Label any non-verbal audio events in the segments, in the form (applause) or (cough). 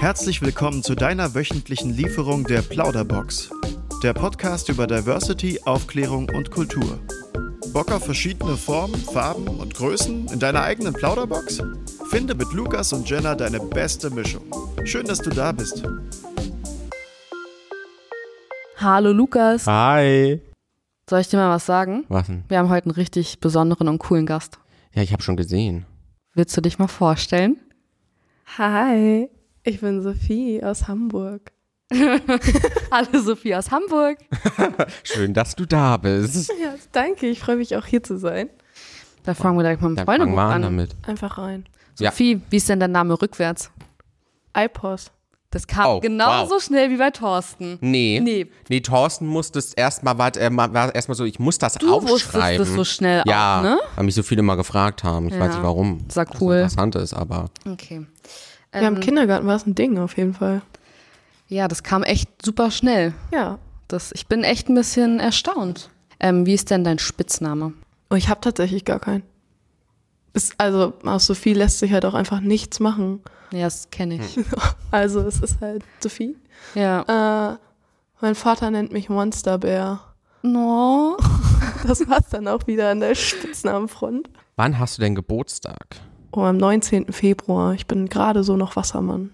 Herzlich willkommen zu deiner wöchentlichen Lieferung der Plauderbox. Der Podcast über Diversity, Aufklärung und Kultur. Bock auf verschiedene Formen, Farben und Größen in deiner eigenen Plauderbox? Finde mit Lukas und Jenna deine beste Mischung. Schön, dass du da bist. Hallo Lukas. Hi. Soll ich dir mal was sagen? Was denn? Wir haben heute einen richtig besonderen und coolen Gast. Ja, ich habe schon gesehen. Willst du dich mal vorstellen? Hi, ich bin Sophie aus Hamburg. (laughs) Hallo Sophie aus Hamburg. (laughs) Schön, dass du da bist. Ja, danke, ich freue mich auch hier zu sein. Da fangen wir direkt mal mit wir an. an damit. Einfach rein. Ja. Sophie, wie ist denn dein Name rückwärts? iPos. Das kam Oh, genauso wow. schnell wie bei Thorsten. Nee. Nee. Nee, Thorsten musste es erstmal, war, äh, war erstmal so, ich muss das Du wusstest aufschreiben. das so schnell ja, auch, ne? weil mich so viele immer gefragt haben. Ich Ja. weiß nicht warum. Das war Was cool. interessant ist, aber Okay. Ja, im Ähm, Kindergarten war es ein Ding auf jeden Fall. ja, das kam echt super schnell. Ja. Das, ich bin echt ein bisschen erstaunt. Ähm, wie ist denn dein Spitzname? Oh, ich habe tatsächlich gar keinen. Ist, also aus Sophie lässt sich halt auch einfach nichts machen. Ja, das kenne ich. (laughs) Also es ist halt Sophie. Ja. Äh, mein Vater nennt mich Monsterbär. No. (laughs) Das war's dann auch wieder an der Spitznamenfront. wann hast du denn Geburtstag? Oh, am 19. Februar. Ich bin gerade so noch Wassermann.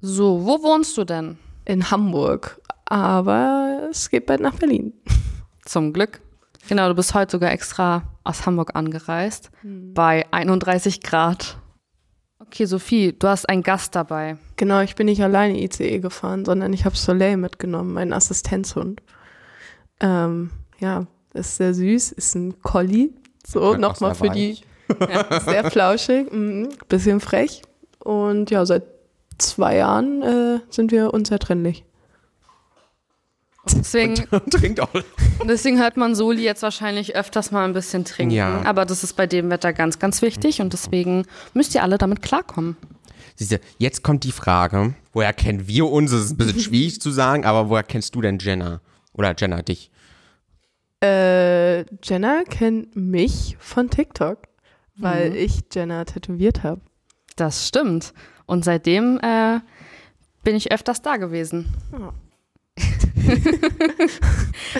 So, wo wohnst du denn? In Hamburg. Aber es geht bald nach Berlin. (laughs) Zum Glück. Genau, du bist heute sogar extra aus Hamburg angereist. Bei 31 Grad. Okay, Sophie, du hast einen Gast dabei. Genau, ich bin nicht alleine ICE gefahren, sondern ich habe Soleil mitgenommen, meinen Assistenzhund. Ähm, ja, ist sehr süß, ist ein Collie. So, nochmal für die, weich. sehr flauschig, mhm, bisschen frech. Und ja, seit zwei Jahren äh, sind wir unzertrennlich. Deswegen, (laughs) Trinkt auch. deswegen hört man Soli jetzt wahrscheinlich öfters mal ein bisschen trinken. Ja. Aber das ist bei dem Wetter ganz, ganz wichtig und deswegen müsst ihr alle damit klarkommen. Siehste, jetzt kommt die Frage, woher kennen wir uns? Das ist ein bisschen schwierig zu sagen, aber woher kennst du denn Jenna? Oder Jenna dich? Äh, Jenna kennt mich von TikTok, weil Mhm. ich Jenna tätowiert habe. Das stimmt. Und seitdem äh, bin ich öfters da gewesen. (laughs)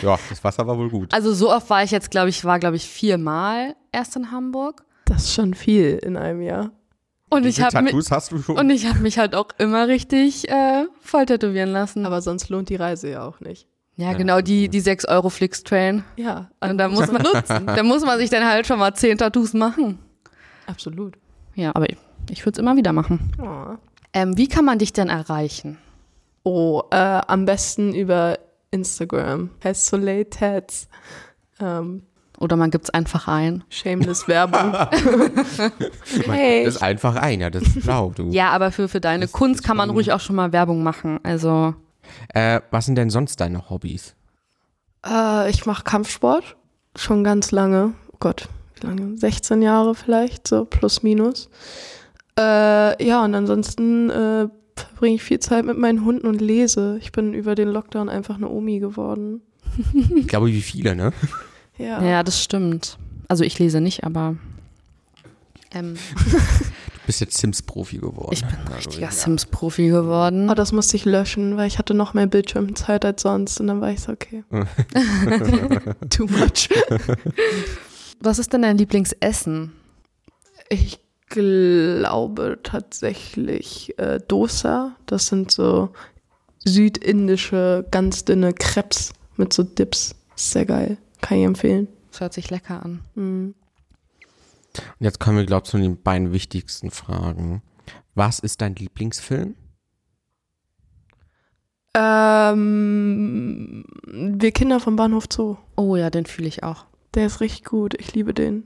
Ja, das Wasser war wohl gut. Also so oft war ich jetzt, glaube ich, war, glaube ich, viermal erst in Hamburg. Das ist schon viel in einem Jahr. Und ich habe mich, Tattoos hast du schon? und ich habe mich halt auch immer richtig äh, voll tätowieren lassen. Aber sonst lohnt die Reise ja auch nicht. Ja, genau, die, die 6 Euro Flix-Train. Ja, Und da muss man (laughs) nutzen. Da muss man sich dann halt schon mal 10 Tattoos machen. absolut. Ja, aber ich, ich würde es immer wieder machen. Oh, Ähm, wie kann man dich denn erreichen? oh äh, am besten über Instagram. Heißt Soleil Tats. Ähm, Oder man gibt es einfach ein. shameless Werbung. (laughs) Hey, Das ist einfach ein, ja, das ist du. Ja, aber für, für deine Das- Kunst das kann man ruhig auch schon mal Werbung machen. Also, Äh, was sind denn sonst deine Hobbys? äh, ich mache Kampfsport schon ganz lange. Oh Gott, wie lange? 16 Jahre vielleicht, so plus minus. Äh, ja, und ansonsten äh, verbringe ich viel Zeit mit meinen Hunden und lese. Ich bin über den Lockdown einfach eine Omi geworden. (laughs) (laughs) Ich glaube, wie viele, ne? Ja. ja, das stimmt. Also ich lese nicht, aber ähm, (laughs) bist jetzt Sims-Profi geworden. ich bin ein Ja, richtiger ja. Sims-Profi geworden. Oh, das musste ich löschen, weil ich hatte noch mehr Bildschirmzeit als sonst. Und dann war ich so, okay. (laughs) (laughs) Too much. Was ist denn dein Lieblingsessen? Ich glaube tatsächlich äh, Dosa. Das sind so südindische, ganz dünne Crepes mit so Dips. Sehr geil. Kann ich empfehlen. Das hört sich lecker an. Mhm. Und jetzt kommen wir, glaube ich, zu den beiden wichtigsten Fragen. Was ist dein Lieblingsfilm? Ähm, wir Kinder vom Bahnhof Zoo. Oh ja, den fühle ich auch. Der ist richtig gut. Ich liebe den.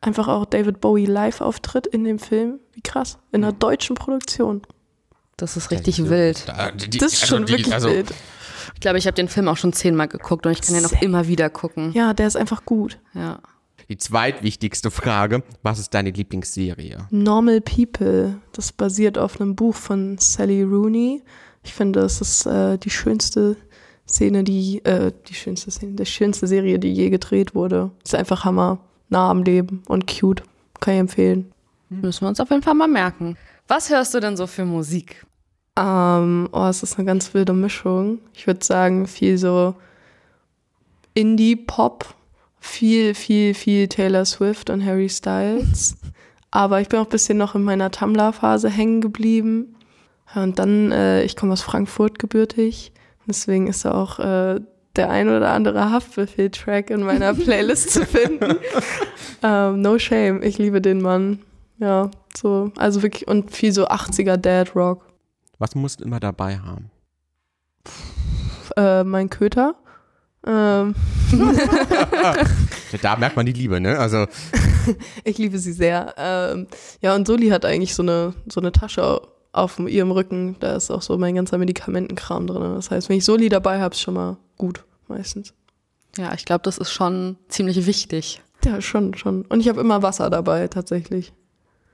Einfach auch David Bowie Live-Auftritt in dem Film. Wie krass. In einer deutschen Produktion. Das ist richtig Ja, wild. da- die- Das ist also schon die- wirklich also, wild. Ich glaube, ich habe den Film auch schon zehnmal geguckt und ich kann den auch immer wieder gucken. Ja, der ist einfach gut. Ja. Die zweitwichtigste Frage, was ist deine Lieblingsserie? Normal People. Das basiert auf einem Buch von Sally Rooney. Ich finde, es ist äh, die schönste Szene, die, äh, die schönste Szene, die schönste Serie, die je gedreht wurde. Ist einfach Hammer. Nah am Leben und cute. Kann ich empfehlen. Müssen wir uns auf jeden Fall mal merken. Was hörst du denn so für Musik? Ähm, oh, es ist eine ganz wilde Mischung. Ich würde sagen, viel so Indie-Pop, viel, viel, viel Taylor Swift und Harry Styles. (laughs) Aber ich bin auch ein bisschen noch in meiner Tumblr-Phase hängen geblieben. Und dann, äh, ich komme aus Frankfurt gebürtig. Deswegen ist da auch äh, der ein oder andere Haftbefehl-Track in meiner (laughs) Playlist zu finden. ähm, no shame, ich liebe den Mann. Ja, so, also wirklich, und viel so 80er Dad Rock. Was musst du immer dabei haben? Äh, mein Köter. Ähm. (laughs) da merkt man die Liebe, ne? Also. (laughs) ich liebe sie sehr. Ähm, ja, und Soli hat eigentlich so eine, so eine Tasche auf ihrem Rücken. Da ist auch so mein ganzer Medikamentenkram drin. Das heißt, wenn ich Soli dabei habe, ist schon mal gut, meistens. Ja, ich glaube, das ist schon ziemlich wichtig. Ja, schon, schon. Und ich habe immer Wasser dabei, tatsächlich.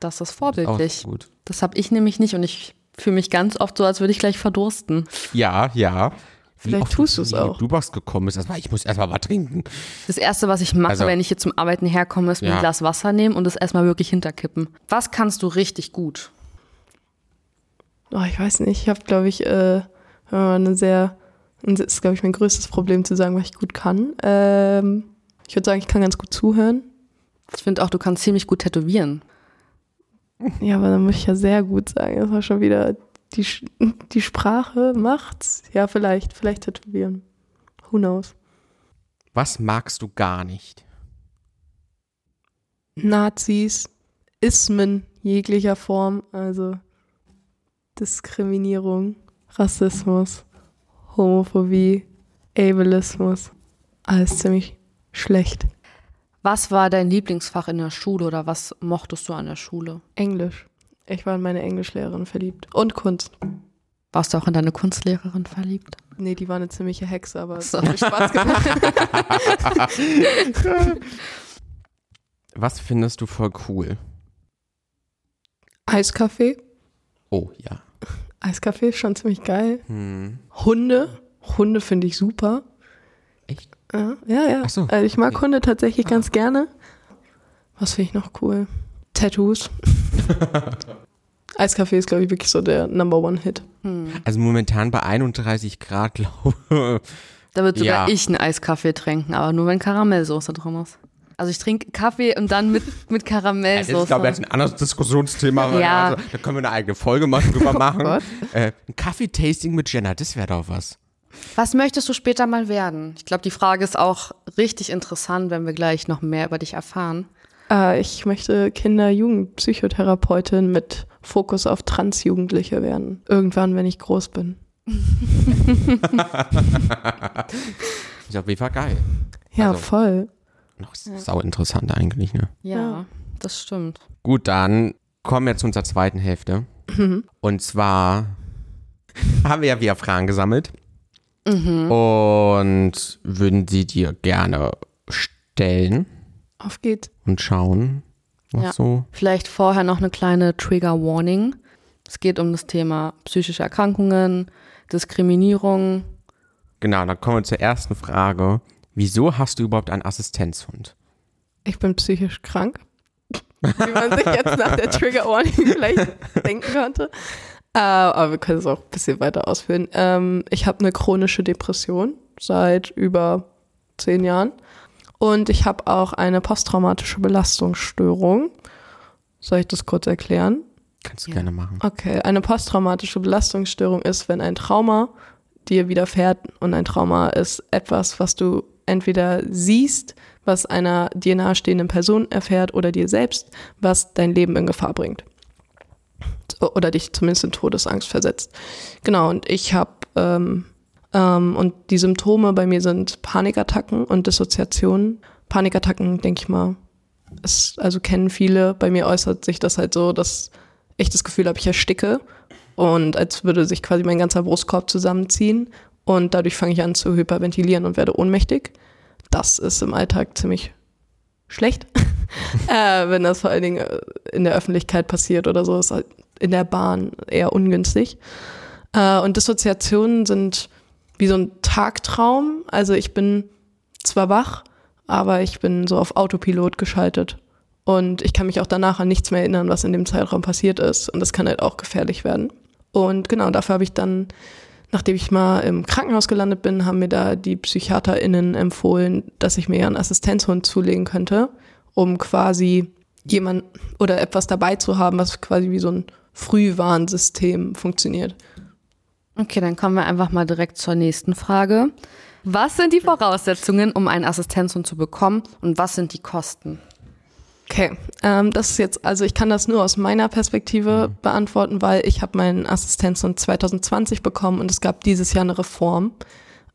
Das ist vorbildlich. Auch gut. Das habe ich nämlich nicht und ich fühle mich ganz oft so, als würde ich gleich verdursten. Ja, ja. Vielleicht oft tust du es du auch. Du Box gekommen bist, erstmal, ich muss erstmal was trinken. Das erste, was ich mache, Also- wenn ich hier zum Arbeiten herkomme, ist mir Ja. ein Glas Wasser nehmen und das erstmal wirklich hinterkippen. Was kannst du richtig gut? Oh, ich weiß nicht. Ich habe, glaube ich, äh, eine sehr, das ist, glaube ich, mein größtes Problem zu sagen, was ich gut kann. Ähm, ich würde sagen, ich kann ganz gut zuhören. Ich finde auch, du kannst ziemlich gut tätowieren. Ja, aber dann muss ich ja sehr gut sagen. Das war schon wieder die, die Sprache macht's. Ja, vielleicht, vielleicht tätowieren. Who knows? Was magst du gar nicht? Nazis, Ismen jeglicher Form, also Diskriminierung, Rassismus, Homophobie, Ableismus, alles ziemlich schlecht. Was war dein Lieblingsfach in der Schule oder was mochtest du an der Schule? Englisch. Ich war in meine Englischlehrerin verliebt. Und Kunst. Warst du auch in deine Kunstlehrerin verliebt? Nee, die war eine ziemliche Hexe, aber es So. hat mir Spaß gemacht. (laughs) Was findest du voll cool? Eiskaffee. Oh, ja. Eiskaffee ist schon ziemlich geil. Hm. Hunde. Hunde finde ich super. Echt? Ja, ja. ja. Ach so. Also ich mag Okay. Hunde tatsächlich ganz gerne. Was finde ich noch cool? Tattoos. (laughs) Eiskaffee ist, glaube ich, wirklich so der Number One Hit. Also momentan bei 31 Grad, (laughs) glaube Da wird sogar Ja. ich einen Eiskaffee trinken, aber nur wenn Karamellsoße drin ist. Also ich trinke Kaffee und dann mit, (laughs) mit Das Karamellsoße. ist, glaube ich, jetzt ein anderes Diskussionsthema. Ja. Also, da können wir eine eigene Folge mal drüber machen. Gott. äh, ein Kaffeetasting mit Jenna, das wäre doch was. Was möchtest du später mal werden? Ich glaube, die Frage ist auch richtig interessant, wenn wir gleich noch mehr über dich erfahren. Äh, ich möchte Kinder-Jugend-Psychotherapeutin mit Fokus auf Transjugendliche werden. Irgendwann, wenn ich groß bin. (laughs) Ist auf jeden Fall geil. Ja, Also- voll. Noch sau interessant eigentlich, ne? Ja, Ja. das stimmt. Gut, dann kommen wir zu unserer zweiten Hälfte. Und zwar (laughs) haben wir ja wieder Fragen gesammelt. Und würden sie dir gerne stellen Auf geht's. und schauen, was Ja. so. Vielleicht vorher noch eine kleine Trigger Warning. Es geht um das Thema psychische Erkrankungen, Diskriminierung. Genau, dann kommen wir zur ersten Frage. Wieso hast du überhaupt einen Assistenzhund? Ich bin psychisch krank. Wie man sich jetzt nach der Trigger Warning vielleicht denken könnte. Äh, aber wir können es auch ein bisschen weiter ausführen. Ähm, ich habe eine chronische Depression seit über zehn Jahren. Und ich habe auch eine posttraumatische Belastungsstörung. Soll ich das kurz erklären? Kannst du Ja. gerne machen. Okay, eine posttraumatische Belastungsstörung ist, wenn ein Trauma dir widerfährt und ein Trauma ist etwas, was du entweder siehst, was einer dir nahestehenden Person erfährt oder dir selbst, was dein Leben in Gefahr bringt. Oder dich zumindest in Todesangst versetzt. Genau, und ich habe, ähm, ähm, und die Symptome bei mir sind Panikattacken und Dissoziationen. Panikattacken, denke ich mal, ist, also kennen viele. Bei mir äußert sich das halt so, dass ich das Gefühl habe, ich ersticke und als würde sich quasi mein ganzer Brustkorb zusammenziehen und dadurch fange ich an zu hyperventilieren und werde ohnmächtig. Das ist im Alltag ziemlich schlecht, (laughs) äh, wenn das vor allen Dingen äh, in der Öffentlichkeit passiert oder so, ist halt in der Bahn eher ungünstig. Äh, und Dissoziationen sind wie so ein Tagtraum. Also ich bin zwar wach, aber ich bin so auf Autopilot geschaltet. Und ich kann mich auch danach an nichts mehr erinnern, was in dem Zeitraum passiert ist. Und das kann halt auch gefährlich werden. Und genau, dafür habe ich dann, nachdem ich mal im Krankenhaus gelandet bin, haben mir da die PsychiaterInnen empfohlen, dass ich mir einen Assistenzhund zulegen könnte, um quasi jemand oder etwas dabei zu haben, was quasi wie so ein Frühwarnsystem funktioniert. Okay, dann kommen wir einfach mal direkt zur nächsten Frage. Was sind die Voraussetzungen, um einen Assistenzhund zu bekommen und was sind die Kosten? Okay, ähm, das ist jetzt, also ich kann das nur aus meiner Perspektive Mhm. beantworten, weil ich habe meinen Assistenzhund 2020 bekommen und es gab dieses Jahr eine Reform.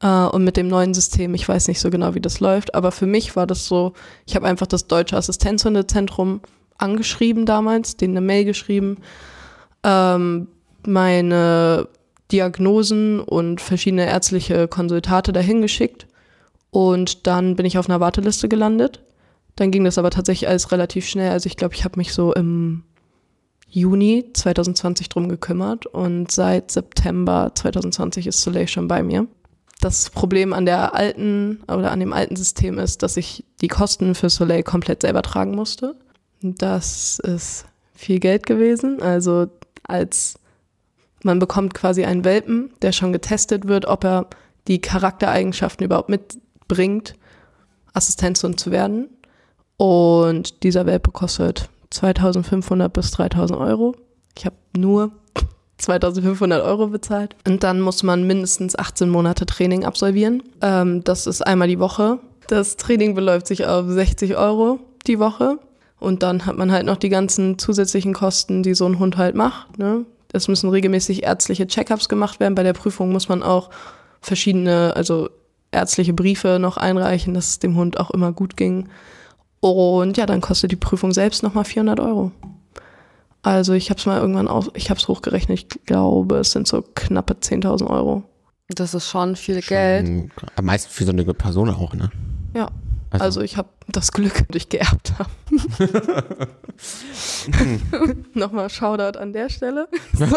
Äh, und mit dem neuen System, ich weiß nicht so genau, wie das läuft, aber für mich war das so, ich habe einfach das Deutsche Assistenzhundezentrum angeschrieben damals, denen eine Mail geschrieben, ähm, meine Diagnosen und verschiedene ärztliche Konsultate dahin geschickt und dann bin ich auf einer Warteliste gelandet. Dann ging das aber tatsächlich alles relativ schnell. Also ich glaube, ich habe mich so im Juni 2020 drum gekümmert und seit September 2020 ist Soleil schon bei mir. Das Problem an der alten oder an dem alten System ist, dass ich die Kosten für Soleil komplett selber tragen musste. Das ist viel Geld gewesen. Also als man bekommt quasi einen Welpen, der schon getestet wird, ob er die Charaktereigenschaften überhaupt mitbringt, Assistenzhund zu werden. Und dieser Welpe kostet 2500 bis 3000 Euro. Ich habe nur (laughs) 2500 Euro bezahlt. Und dann muss man mindestens 18 Monate Training absolvieren. Ähm, das ist einmal die Woche. Das Training beläuft sich auf 60 Euro die Woche. Und dann hat man halt noch die ganzen zusätzlichen Kosten, die so ein Hund halt macht. Ne? Es müssen regelmäßig ärztliche Checkups gemacht werden. Bei der Prüfung muss man auch verschiedene, also ärztliche Briefe noch einreichen, dass es dem Hund auch immer gut ging. Und ja, dann kostet die Prüfung selbst nochmal 400 Euro. Also ich habe es mal irgendwann auch, ich habe es hochgerechnet, ich glaube, es sind so knappe 10.000 Euro. Das ist schon viel Geld. Schon, Am meisten für so eine Person auch, ne? Ja, also, ich habe das Glück, dass ich geerbt habe. (laughs) Nochmal Shoutout an der Stelle. (laughs)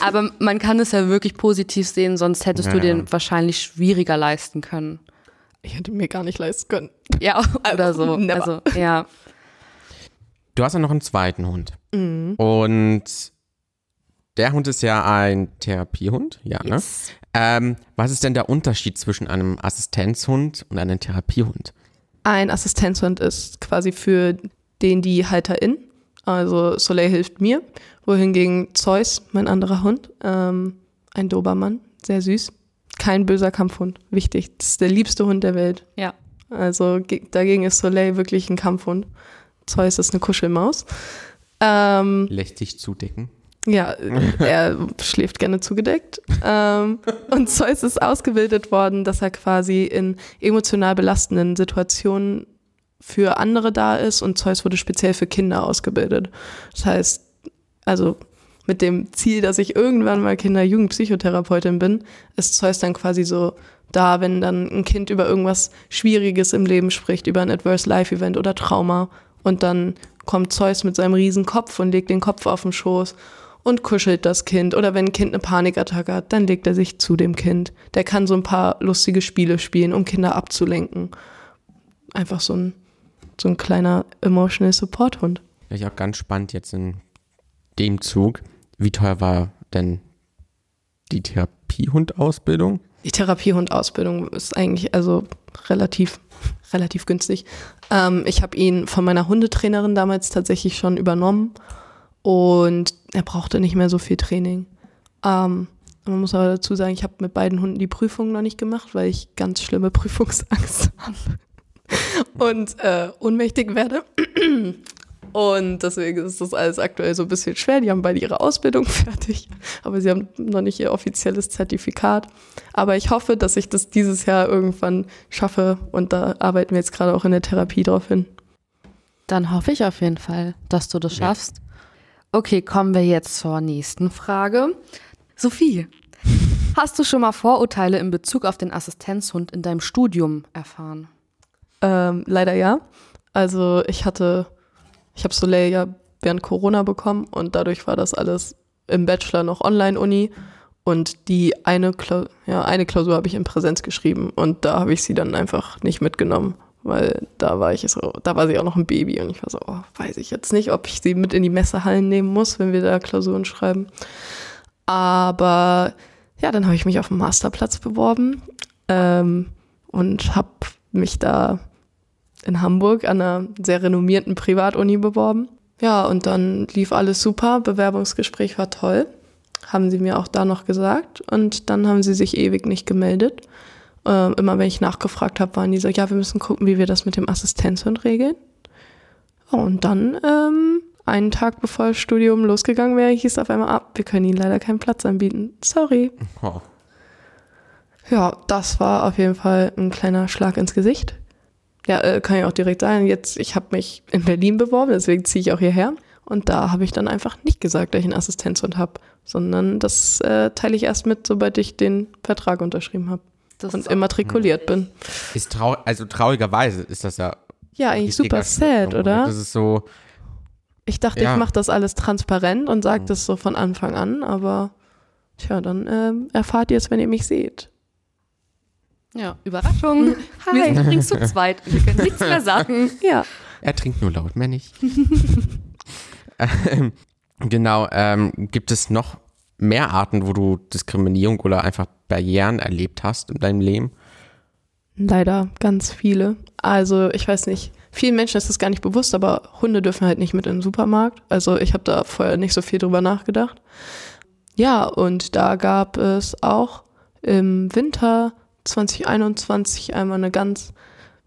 Aber man kann es ja wirklich positiv sehen, sonst hättest du Ja, ja. dir wahrscheinlich schwieriger leisten können. Ich hätte mir gar nicht leisten können. Ja, (laughs) oder so. Never. Also, ja. Du hast ja noch einen zweiten Hund. Mhm. Und der Hund ist ja ein Therapiehund, ja, ne? Ähm, was ist denn der Unterschied zwischen einem Assistenzhund und einem Therapiehund? Ein Assistenzhund ist quasi für den die Halterin. Also Soleil hilft mir, wohingegen Zeus, mein anderer Hund, ähm, ein Dobermann, sehr süß, kein böser Kampfhund, wichtig. Das ist der liebste Hund der Welt. Ja. Also ge- dagegen ist Soleil wirklich ein Kampfhund. Zeus ist eine Kuschelmaus. Ähm, Lässt sich zudecken. Ja, er schläft gerne zugedeckt. Ähm, und Zeus ist ausgebildet worden, dass er quasi in emotional belastenden Situationen für andere da ist und Zeus wurde speziell für Kinder ausgebildet. Das heißt, also mit dem Ziel, dass ich irgendwann mal Kinder-Jugend-Psychotherapeutin bin, ist Zeus dann quasi so da, wenn dann ein Kind über irgendwas Schwieriges im Leben spricht, über ein Adverse Life Event oder Trauma und dann kommt Zeus mit seinem riesen Kopf und legt den Kopf auf den Schoß und kuschelt das Kind. Oder wenn ein Kind eine Panikattacke hat, dann legt er sich zu dem Kind. Der kann so ein paar lustige Spiele spielen, um Kinder abzulenken. Einfach so ein, so ein kleiner Emotional Support Hund. Wäre ich auch ganz spannend jetzt in dem Zug. Wie teuer war denn die Therapiehundausbildung? Die Therapiehundausbildung ist eigentlich also relativ, relativ günstig. Ähm, ich habe ihn von meiner Hundetrainerin damals tatsächlich schon übernommen und er brauchte nicht mehr so viel Training. Ähm, man muss aber dazu sagen, ich habe mit beiden Hunden die Prüfung noch nicht gemacht, weil ich ganz schlimme (laughs) Prüfungsangst habe und äh, ohnmächtig werde. Und deswegen ist das alles aktuell so ein bisschen schwer. Die haben beide ihre Ausbildung (laughs) fertig, aber sie haben noch nicht ihr offizielles Zertifikat. Aber ich hoffe, dass ich das dieses Jahr irgendwann schaffe und da arbeiten wir jetzt gerade auch in der Therapie drauf hin. Dann hoffe ich auf jeden Fall, dass du das schaffst. Okay, kommen wir jetzt zur nächsten Frage. Sophie, (laughs) hast du schon mal Vorurteile in Bezug auf den Assistenzhund in deinem Studium erfahren? Ähm, leider ja. Also ich hatte, ich habe Soleil ja während Corona bekommen und dadurch war das alles im Bachelor noch Online-Uni und die eine, Kla ja, eine Klausur habe ich in Präsenz geschrieben und da habe ich sie dann einfach nicht mitgenommen, weil da war ich so, da war sie auch noch ein Baby und ich war so, oh, weiß ich jetzt nicht, ob ich sie mit in die Messehallen nehmen muss, wenn wir da Klausuren schreiben. Aber ja, dann habe ich mich auf den Masterplatz beworben ähm, und habe mich da in Hamburg an einer sehr renommierten Privatuni beworben. Ja, und dann lief alles super, Bewerbungsgespräch war toll, haben sie mir auch da noch gesagt. Und dann haben sie sich ewig nicht gemeldet. Äh, immer wenn ich nachgefragt habe, waren die so, ja, wir müssen gucken, wie wir das mit dem Assistenzhund regeln. Und dann, ähm, einen Tag bevor das Studium losgegangen wäre, hieß es auf einmal ab, wir können ihnen leider keinen Platz anbieten. Sorry. Oh. Ja, das war auf jeden Fall ein kleiner Schlag ins Gesicht. Ja, äh, kann ich auch direkt sagen. Jetzt, ich habe mich in Berlin beworben, deswegen ziehe ich auch hierher. Und da habe ich dann einfach nicht gesagt, dass ich einen Assistenzhund habe, sondern das äh, teile ich erst mit, sobald ich den Vertrag unterschrieben habe und immatrikuliert bin. Ist trau also traurigerweise ist das ja. Ja, eigentlich super sad, Schritt, oder? Das ist so, Ich dachte, Ja. ich mache das alles transparent und Mhm. sage das so von Anfang an, aber tja, dann ähm, erfahrt ihr es, wenn ihr mich seht. Ja, Überraschung. Wir sind übrigens zu zweit. Wir können nichts mehr sagen. (laughs) Ja. er trinkt nur laut, mehr nicht. (laughs) ähm, genau, ähm, gibt es noch mehr Arten, wo du Diskriminierung oder einfach Barrieren erlebt hast in deinem Leben? Leider ganz viele. Also ich weiß nicht, vielen Menschen ist das gar nicht bewusst, aber Hunde dürfen halt nicht mit in den Supermarkt. Also ich habe da vorher nicht so viel drüber nachgedacht. Ja, und da gab es auch im Winter 2021 einmal eine ganz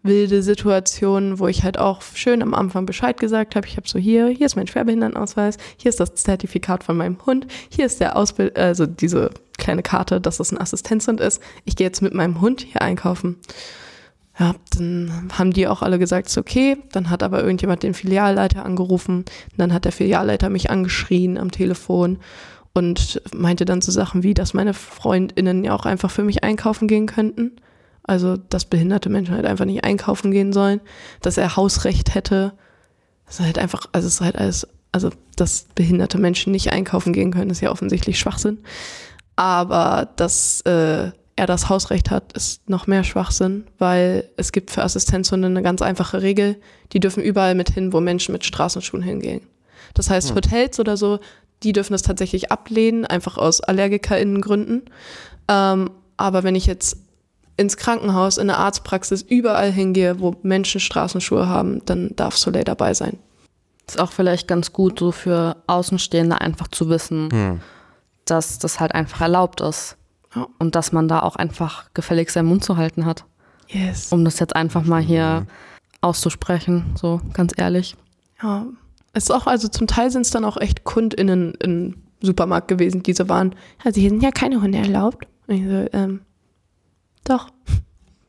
wilde Situation, wo ich halt auch schön am Anfang Bescheid gesagt habe. Ich habe so hier, hier ist mein Schwerbehindertenausweis, hier ist das Zertifikat von meinem Hund, hier ist der Ausbild, also diese kleine Karte, dass das ein Assistenzhund ist. Ich gehe jetzt mit meinem Hund hier einkaufen. Ja, dann haben die auch alle gesagt, ist okay. Dann hat aber irgendjemand den Filialleiter angerufen. Dann hat der Filialleiter mich angeschrien am Telefon und meinte dann so Sachen wie, dass meine FreundInnen ja auch einfach für mich einkaufen gehen könnten. Also, dass behinderte Menschen halt einfach nicht einkaufen gehen sollen, dass er Hausrecht hätte. Das ist halt einfach, also es ist halt alles, also, dass behinderte Menschen nicht einkaufen gehen können, ist ja offensichtlich Schwachsinn. Aber dass äh, er das Hausrecht hat, ist noch mehr Schwachsinn, weil es gibt für Assistenzhunde eine ganz einfache Regel. Die dürfen überall mit hin, wo Menschen mit Straßenschuhen hingehen. Das heißt, Hotels oder so, die dürfen das tatsächlich ablehnen, einfach aus AllergikerInnen-Gründen. Ähm, aber wenn ich jetzt ins Krankenhaus, in eine Arztpraxis, überall hingehe, wo Menschen Straßenschuhe haben, dann darf Soleil dabei sein. Ist auch vielleicht ganz gut, so für Außenstehende einfach zu wissen, dass das halt einfach erlaubt ist. Ja. Und dass man da auch einfach gefällig seinen Mund zu halten hat. Yes. Um das jetzt einfach mal hier auszusprechen, so ganz ehrlich. Ja, es ist auch, also zum Teil sind es dann auch echt KundInnen im Supermarkt gewesen, die so waren, also hier sind ja keine Hunde erlaubt. Und ich so, ähm, doch.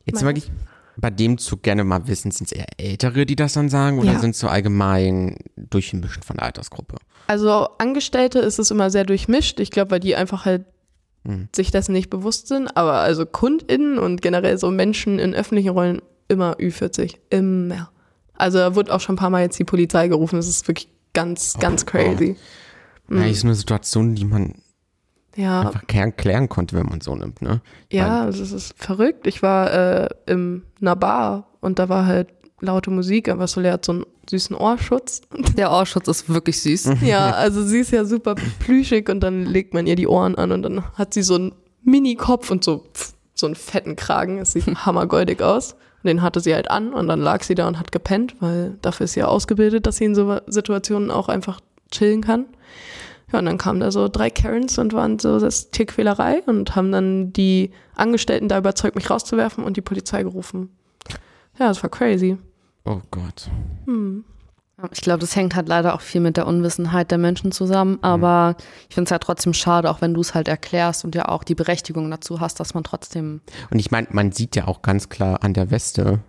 Jetzt mag ich bei dem Zug gerne mal wissen, sind es eher Ältere, die das dann sagen, oder Ja. sind es so allgemein durchgemischt von der Altersgruppe? Also Angestellte ist es immer sehr durchmischt. Ich glaube, weil die einfach halt sich dessen nicht bewusst sind. Aber also KundInnen und generell so Menschen in öffentlichen Rollen immer Ü40. Immer. Also da wurde auch schon ein paar Mal jetzt die Polizei gerufen. Das ist wirklich ganz, ganz crazy. Ja, ist eine Situation, die man Ja, einfach klären, klären konnte, wenn man so nimmt, ne? Ja, also es ist verrückt. Ich war äh, in einer Bar und da war halt laute Musik, aber Soleil hat so einen süßen Ohrschutz. (laughs) Der Ohrschutz ist wirklich süß. (laughs) ja, also sie ist ja super plüschig und dann legt man ihr die Ohren an und dann hat sie so einen Mini-Kopf und so, pff, so einen fetten Kragen. Es sieht (laughs) hammergoldig aus. Und den hatte sie halt an und dann lag sie da und hat gepennt, weil dafür ist sie ja ausgebildet, dass sie in so Situationen auch einfach chillen kann. Ja, und dann kamen da so drei Karens und waren so das Tierquälerei und haben dann die Angestellten da überzeugt, mich rauszuwerfen und die Polizei gerufen. Ja, das war crazy. Oh Gott. Ich glaube, das hängt halt leider auch viel mit der Unwissenheit der Menschen zusammen. Aber ich finde es halt trotzdem schade, auch wenn du es halt erklärst und ja auch die Berechtigung dazu hast, dass man trotzdem. Und ich meine, man sieht ja auch ganz klar an der Weste,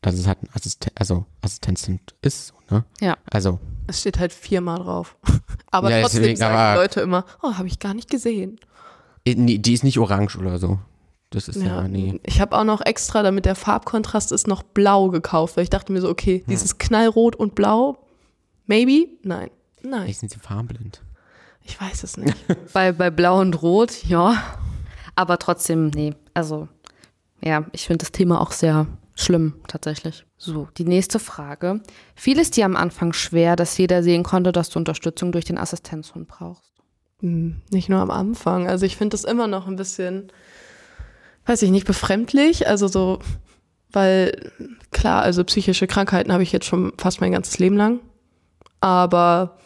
dass es halt ein Assisten also Assistenzhund ist, ne? Ja. Also, Es steht halt viermal drauf. (laughs) Aber Ja, trotzdem deswegen, sagen aber- Leute immer, oh, habe ich gar nicht gesehen. eh, nee, die ist nicht orange oder so. Das ist ja, nee. Ich habe auch noch extra, damit der Farbkontrast ist, noch blau gekauft, weil ich dachte mir so, okay, dieses Knallrot und blau, maybe? Nein. Nein, Vielleicht sind sie farbenblind. ich weiß es nicht. (laughs) Bei, bei Blau und Rot, ja. Aber trotzdem, nee. Also, ja, ich finde das Thema auch sehr schlimm tatsächlich. So, die nächste Frage. Fiel es dir am Anfang schwer, dass jeder sehen konnte, dass du Unterstützung durch den Assistenzhund brauchst? Hm, Nicht nur am Anfang. Also ich finde das immer noch ein bisschen, weiß ich nicht, befremdlich. Also so, weil klar, also psychische Krankheiten habe ich jetzt schon fast mein ganzes Leben lang. Aber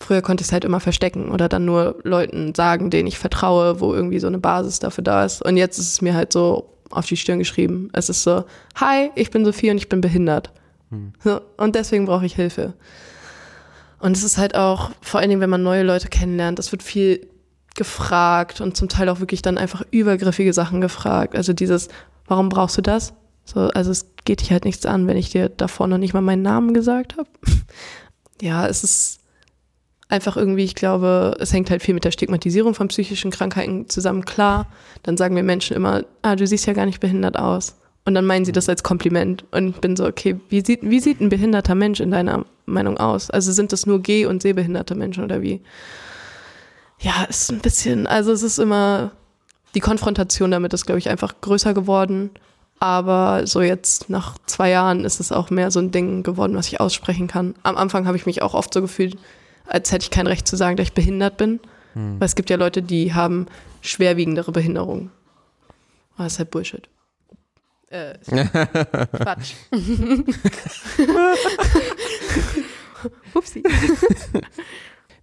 früher konnte ich es halt immer verstecken oder dann nur Leuten sagen, denen ich vertraue, wo irgendwie so eine Basis dafür da ist. Und jetzt ist es mir halt so auf die Stirn geschrieben. Es ist so, hi, ich bin Sophie und ich bin behindert. So, und deswegen brauche ich Hilfe. Und es ist halt auch, vor allen Dingen, wenn man neue Leute kennenlernt, es wird viel gefragt und zum Teil auch wirklich dann einfach übergriffige Sachen gefragt. Also dieses, warum brauchst du das? So, also es geht dich halt nichts an, wenn ich dir davor noch nicht mal meinen Namen gesagt habe. (laughs) ja, es ist einfach irgendwie, ich glaube, es hängt halt viel mit der Stigmatisierung von psychischen Krankheiten zusammen. Klar, dann sagen mir Menschen immer, ah, du siehst ja gar nicht behindert aus. Und dann meinen sie das als Kompliment. Und ich bin so, okay, wie sieht, wie sieht ein behinderter Mensch in deiner Meinung aus? Also sind das nur geh- und sehbehinderte Menschen oder wie? Ja, ist ein bisschen, also es ist immer, die Konfrontation damit ist, glaube ich, einfach größer geworden. Aber so jetzt nach zwei Jahren ist es auch mehr so ein Ding geworden, was ich aussprechen kann. Am Anfang habe ich mich auch oft so gefühlt, als hätte ich kein Recht zu sagen, dass ich behindert bin. Weil es gibt ja Leute, die haben schwerwiegendere Behinderungen. Aber das ist halt Bullshit. Äh, (laughs) Quatsch. (laughs) Upsi.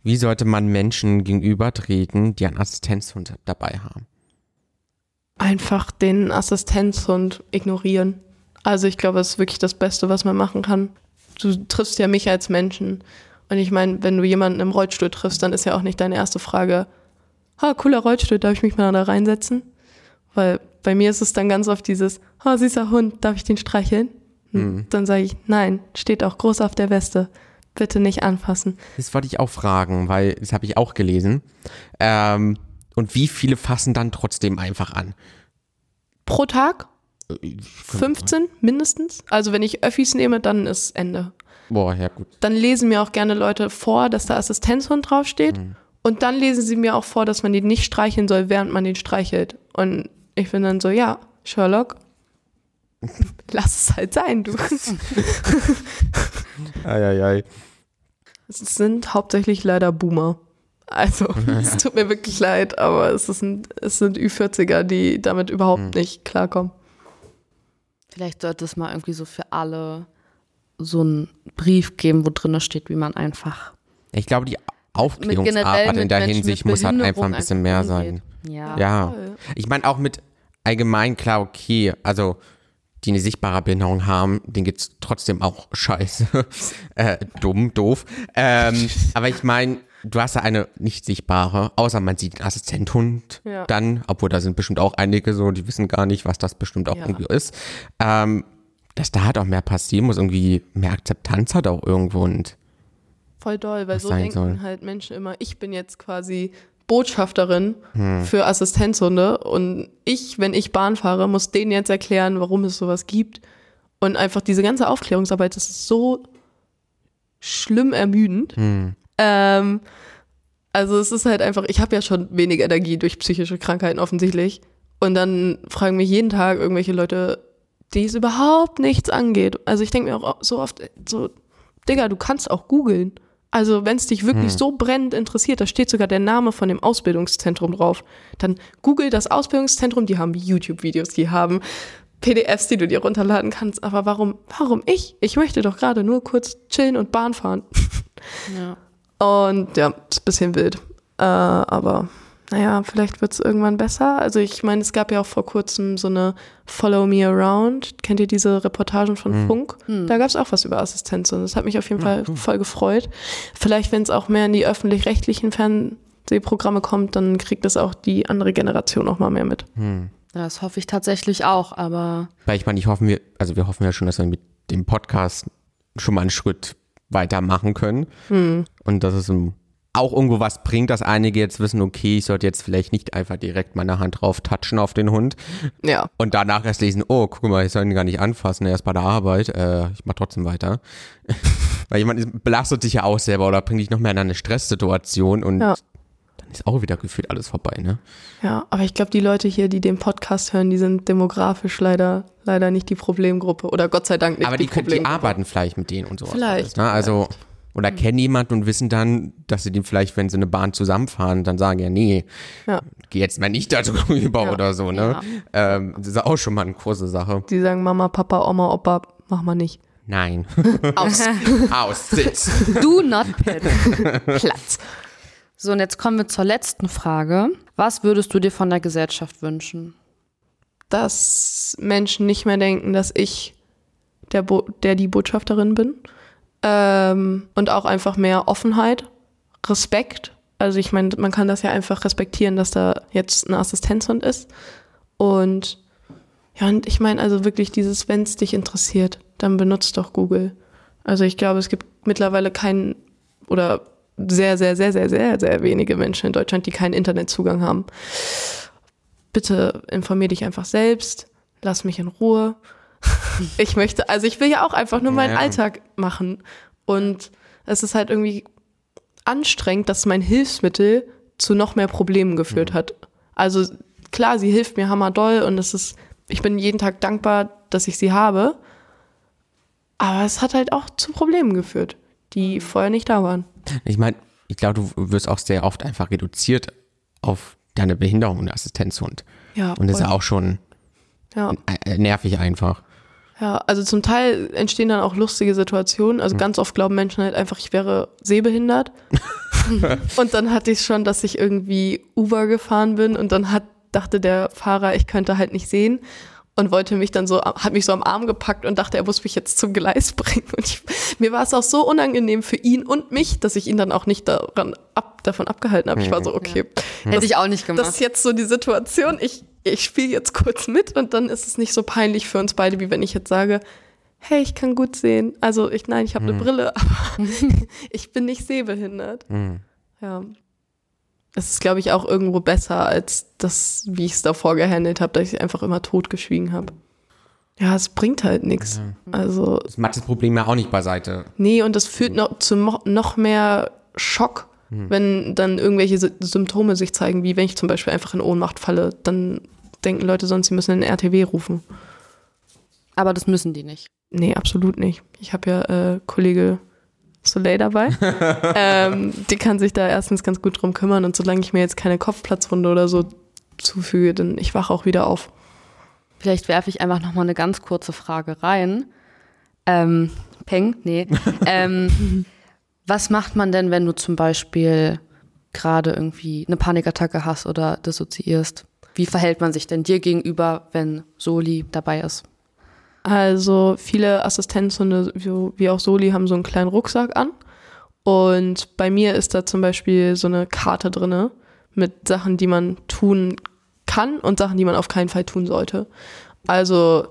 Wie sollte man Menschen gegenübertreten, die einen Assistenzhund dabei haben? Einfach den Assistenzhund ignorieren. Also ich glaube, das ist wirklich das Beste, was man machen kann. Du triffst ja mich als Menschen. Und ich meine, wenn du jemanden im Rollstuhl triffst, dann ist ja auch nicht deine erste Frage, ah, cooler Rollstuhl, darf ich mich mal da reinsetzen? Weil bei mir ist es dann ganz oft dieses, ah, süßer Hund, darf ich den streicheln? Und Dann sage ich, nein, steht auch groß auf der Weste. Bitte nicht anfassen. Das wollte ich auch fragen, weil das habe ich auch gelesen. Ähm, und wie viele fassen dann trotzdem einfach an? Pro Tag 15 mindestens. Also wenn ich Öffis nehme, dann ist Ende. Boah, ja gut. Dann lesen mir auch gerne Leute vor, dass da Assistenzhund draufsteht. Und dann lesen sie mir auch vor, dass man den nicht streicheln soll, während man den streichelt. Und ich bin dann so, ja, Sherlock, (laughs) lass es halt sein, du. (laughs) Eieiei. Es sind hauptsächlich leider Boomer. Also, (laughs) es tut mir wirklich leid, aber es, ist ein, es sind Ü40er, die damit überhaupt nicht klarkommen. Vielleicht sollte es mal irgendwie so für alle so einen Brief geben, wo drin steht, wie man einfach Ich glaube, die Aufklärungsarbeit in der Menschen Hinsicht muss halt einfach ein bisschen mehr sein. Ja. Ja. Ich meine auch mit allgemein klar, okay, also die eine sichtbare Behinderung haben, denen geht's trotzdem auch scheiße. (laughs) äh, dumm, doof. Ähm, (laughs) aber ich meine, du hast ja eine nicht sichtbare, außer man sieht den Assistenthund Ja. dann, obwohl da sind bestimmt auch einige so, die wissen gar nicht, was das bestimmt auch Ja. irgendwie ist. Ähm, dass da halt auch mehr passieren muss, irgendwie mehr Akzeptanz hat auch irgendwo und Voll doll, weil so denken soll. halt Menschen immer, ich bin jetzt quasi Botschafterin für Assistenzhunde und ich, wenn ich Bahn fahre, muss denen jetzt erklären, warum es sowas gibt. Und einfach diese ganze Aufklärungsarbeit, das ist so schlimm ermüdend. Ähm, also es ist halt einfach, ich habe ja schon wenig Energie durch psychische Krankheiten offensichtlich. Und dann fragen mich jeden Tag irgendwelche Leute, die es überhaupt nichts angeht. Also ich denke mir auch so oft, so, Digga, du kannst auch googeln. Also wenn es dich wirklich so brennend interessiert, da steht sogar der Name von dem Ausbildungszentrum drauf. Dann google das Ausbildungszentrum, die haben YouTube-Videos, die haben PDFs, die du dir runterladen kannst. Aber warum, warum ich? Ich möchte doch gerade nur kurz chillen und Bahn fahren. Ja. Und ja, ist ein bisschen wild. Äh, aber naja, vielleicht wird es irgendwann besser. Also ich meine, es gab ja auch vor kurzem so eine Follow Me Around. Kennt ihr diese Reportagen von Funk? Da gab es auch was über Assistenz und das hat mich auf jeden Fall voll gefreut. Vielleicht, wenn es auch mehr in die öffentlich-rechtlichen Fernsehprogramme kommt, dann kriegt das auch die andere Generation noch mal mehr mit. Das hoffe ich tatsächlich auch, aber Weil ich meine, ich hoffen wir, also wir hoffen ja schon, dass wir mit dem Podcast schon mal einen Schritt weitermachen können. Und dass es um, auch irgendwo was bringt, dass einige jetzt wissen, okay, ich sollte jetzt vielleicht nicht einfach direkt meine Hand drauf touchen auf den Hund Ja. und danach erst lesen, oh, guck mal, ich soll ihn gar nicht anfassen, er ist bei der Arbeit, äh, ich mach trotzdem weiter. (laughs) Weil jemand belastet dich ja auch selber oder bringt dich noch mehr in eine Stresssituation und Ja. dann ist auch wieder gefühlt alles vorbei, ne? Ja, aber ich glaube, die Leute hier, die den Podcast hören, die sind demografisch leider, leider nicht die Problemgruppe. Oder Gott sei Dank nicht Aber die, die, können- die Problemgruppe. arbeiten vielleicht mit denen und sowas. Vielleicht, alles, Ne? Also, oder kennen jemanden und wissen dann, dass sie den vielleicht, wenn sie eine Bahn zusammenfahren, dann sagen, ja, nee, Ja. geh jetzt mal nicht da drüber Ja. oder so, ne? Ähm, das ist auch schon mal eine große Sache. Die sagen Mama, Papa, Oma, Opa, mach mal nicht. Nein. (laughs) Aus. (laughs) Aus, Sitz. Do not pet. Platz. So, und jetzt kommen wir zur letzten Frage. Was würdest du dir von der Gesellschaft wünschen? Dass Menschen nicht mehr denken, dass ich der, Bo der die Botschafterin bin. Ähm, und auch einfach mehr Offenheit, Respekt. Also ich meine, man kann das ja einfach respektieren, dass da jetzt ein Assistenzhund ist. Und ja, und ich meine also wirklich dieses, wenn es dich interessiert, dann benutzt doch Google. Also ich glaube, es gibt mittlerweile keinen oder sehr, sehr, sehr, sehr, sehr, sehr wenige Menschen in Deutschland, die keinen Internetzugang haben. Bitte informier dich einfach selbst, lass mich in Ruhe. (laughs) Ich möchte, also ich will ja auch einfach nur meinen Ja. Alltag machen. Und es ist halt irgendwie anstrengend, dass mein Hilfsmittel zu noch mehr Problemen geführt hat. Also klar, sie hilft mir hammerdoll und es ist, ich bin jeden Tag dankbar, dass ich sie habe. Aber es hat halt auch zu Problemen geführt, die vorher nicht da waren. Ich meine, ich glaube, du wirst auch sehr oft einfach reduziert auf deine Behinderung und Assistenzhund. Ja, Und das ist ja auch schon ja. äh, nervig einfach. Ja, also zum Teil entstehen dann auch lustige Situationen. Also ganz oft glauben Menschen halt einfach, ich wäre sehbehindert. (laughs) und dann hatte ich schon, dass ich irgendwie Uber gefahren bin und dann hat, dachte der Fahrer, ich könnte halt nicht sehen und wollte mich dann so, hat mich so am Arm gepackt und dachte, er muss mich jetzt zum Gleis (laughs) bringen. Und ich, mir war es auch so unangenehm für ihn und mich, dass ich ihn dann auch nicht daran ab, davon abgehalten habe. Ich war so, okay, Hätte ich auch nicht gemacht. das ist jetzt so die Situation. Ich, ich spiele jetzt kurz mit und dann ist es nicht so peinlich für uns beide, wie wenn ich jetzt sage, hey, ich kann gut sehen. Also ich, nein, ich habe eine Brille, aber (laughs) ich bin nicht sehbehindert. Ja. Es ist, glaube ich, auch irgendwo besser als das, wie ich es davor gehandelt habe, dass ich einfach immer totgeschwiegen habe. Ja, es bringt halt nichts. Also, Das macht das Problem ja auch nicht beiseite. nee, und das führt noch zu noch mehr Schock, wenn dann irgendwelche Sy Symptome sich zeigen, wie wenn ich zum Beispiel einfach in Ohnmacht falle, dann denken Leute sonst, sie müssen den RTW rufen. Aber das müssen die nicht. Nee, absolut nicht. Ich habe ja äh, Kollege Soleil dabei. (laughs) ähm, die kann sich da erstens ganz gut drum kümmern und solange ich mir jetzt keine Kopfplatzwunde oder so zufüge, dann ich wache auch wieder auf. Vielleicht werfe ich einfach noch mal eine ganz kurze Frage rein. Ähm, Peng, nee. (laughs) ähm, was macht man denn, wenn du zum Beispiel gerade irgendwie eine Panikattacke hast oder dissoziierst? Wie verhält man sich denn dir gegenüber, wenn Soli dabei ist? Also viele Assistenzhunde, wie, auch Soli, haben so einen kleinen Rucksack an. Und bei mir ist da zum Beispiel so eine Karte drinne mit Sachen, die man tun kann und Sachen, die man auf keinen Fall tun sollte. Also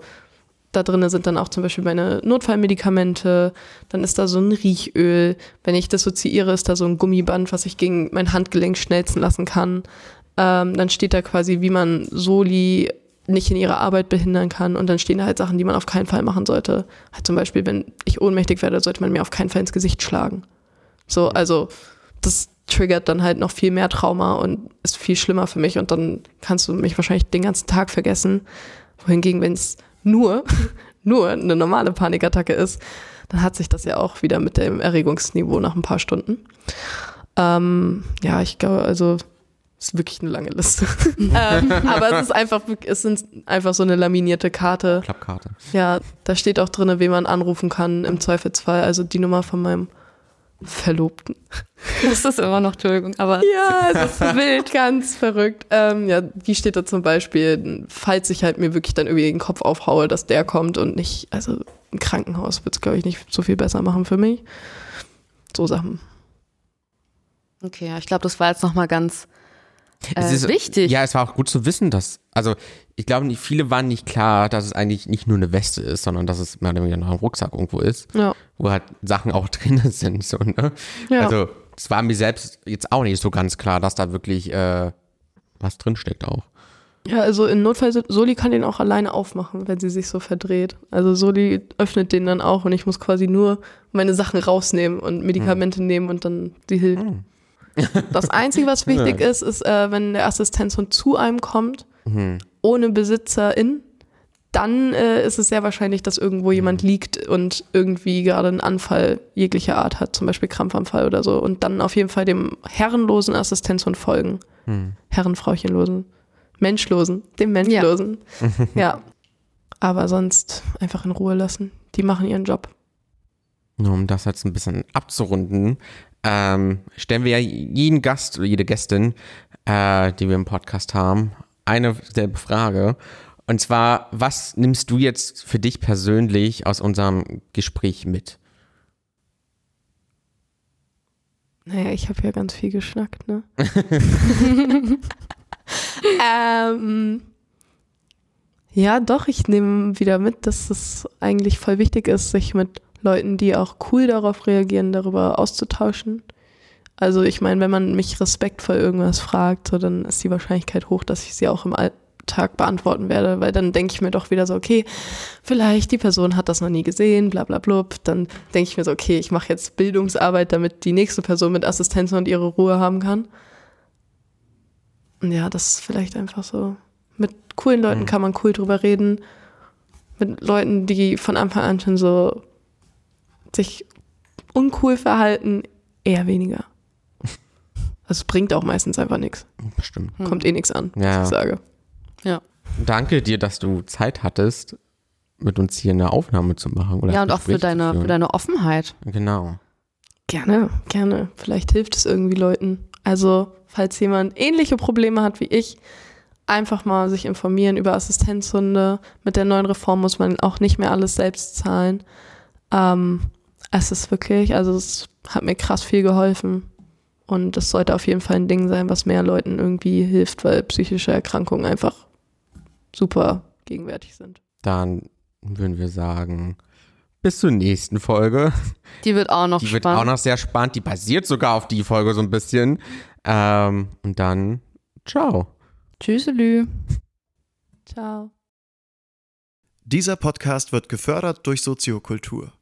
da drinne sind dann auch zum Beispiel meine Notfallmedikamente, dann ist da so ein Riechöl. Wenn ich dissoziiere, ist da so ein Gummiband, was ich gegen mein Handgelenk schnelzen lassen kann. Ähm, dann steht da quasi, wie man Soli nicht in ihrer Arbeit behindern kann. Und dann stehen da halt Sachen, die man auf keinen Fall machen sollte. Halt zum Beispiel, wenn ich ohnmächtig werde, sollte man mir auf keinen Fall ins Gesicht schlagen. So, also das triggert dann halt noch viel mehr Trauma und ist viel schlimmer für mich. Und dann kannst du mich wahrscheinlich den ganzen Tag vergessen. Wohingegen, wenn es nur, (laughs) nur eine normale Panikattacke ist, dann hat sich das ja auch wieder mit dem Erregungsniveau nach ein paar Stunden. Ähm, ja, ich glaube, also ist wirklich eine lange Liste. (laughs) ähm, aber es ist einfach, es sind einfach so eine laminierte Karte. Klappkarte. Ja, da steht auch drin, wen man anrufen kann im Zweifelsfall. Also die Nummer von meinem Verlobten. (laughs) Das ist immer noch, Entschuldigung, aber Ja, es ist wild, ganz verrückt. Ähm, ja, die steht da zum Beispiel, falls ich halt mir wirklich dann irgendwie den Kopf aufhaue, dass der kommt und nicht, also ein Krankenhaus wird es, glaube ich, nicht so viel besser machen für mich. So Sachen. okay, ja, ich glaube, das war jetzt noch mal ganz Es äh, ist- wichtig. Ja, es war auch gut zu wissen, dass, also ich glaube, viele waren nicht klar, dass es eigentlich nicht nur eine Weste ist, sondern dass es mehr oder weniger noch ein Rucksack irgendwo ist, Ja. wo halt Sachen auch (laughs) drin sind. So, ne? Ja. Also es war mir selbst jetzt auch nicht so ganz klar, dass da wirklich äh, was drinsteckt auch. Ja, also im Notfall, Soli kann den auch alleine aufmachen, wenn sie sich so verdreht. Also Soli öffnet den dann auch und ich muss quasi nur meine Sachen rausnehmen und Medikamente nehmen und dann sie hilft. Das Einzige, was wichtig ist, ist, äh, wenn der Assistenzhund zu einem kommt, Mhm. ohne Besitzerin, dann äh, ist es sehr wahrscheinlich, dass irgendwo jemand liegt und irgendwie gerade einen Anfall jeglicher Art hat, zum Beispiel Krampfanfall oder so. Und dann auf jeden Fall dem herrenlosen Assistenzhund folgen. Hm. Herrenfrauchenlosen. Menschlosen. Dem Menschlosen. Ja. Aber sonst einfach in Ruhe lassen. Die machen ihren Job. Nur um das jetzt ein bisschen abzurunden, ähm, stellen wir ja jeden Gast oder jede Gästin, äh, die wir im Podcast haben, eine selbe Frage. Und zwar, was nimmst du jetzt für dich persönlich aus unserem Gespräch mit? Naja, ich habe ja ganz viel geschnackt, ne? (laughs) (laughs) ähm, ja, doch, ich nehme wieder mit, dass es eigentlich voll wichtig ist, sich mit Leuten, die auch cool darauf reagieren, darüber auszutauschen. Also ich meine, wenn man mich respektvoll irgendwas fragt, so, dann ist die Wahrscheinlichkeit hoch, dass ich sie auch im Alltag beantworten werde, weil dann denke ich mir doch wieder so, okay, vielleicht die Person hat das noch nie gesehen, bla bla blub. Dann denke ich mir so, okay, ich mache jetzt Bildungsarbeit, damit die nächste Person mit Assistenz und ihre Ruhe haben kann. Und ja, das ist vielleicht einfach so. Mit coolen Leuten Mhm. kann man cool drüber reden. Mit Leuten, die von Anfang an schon so sich uncool verhalten, eher weniger. Also es bringt auch meistens einfach nichts. Bestimmt. Kommt eh nichts an, Ja. was ich sage. Ja. Danke dir, dass du Zeit hattest, mit uns hier eine Aufnahme zu machen. Oder Ja, das und auch für deine, für deine Offenheit. Genau. Gerne, gerne. Vielleicht hilft es irgendwie Leuten. Also, falls jemand ähnliche Probleme hat wie ich, einfach mal sich informieren über Assistenzhunde. Mit der neuen Reform muss man auch nicht mehr alles selbst zahlen. Ähm, es ist wirklich, also es hat mir krass viel geholfen. Und es sollte auf jeden Fall ein Ding sein, was mehr Leuten irgendwie hilft, weil psychische Erkrankungen einfach super gegenwärtig sind. Dann würden wir sagen, bis zur nächsten Folge. Die wird auch noch Die wird spannend. auch noch sehr spannend. Die basiert sogar auf die Folge so ein bisschen. Ähm, und dann, ciao. Tschüsselü. Ciao. Dieser Podcast wird gefördert durch Soziokultur.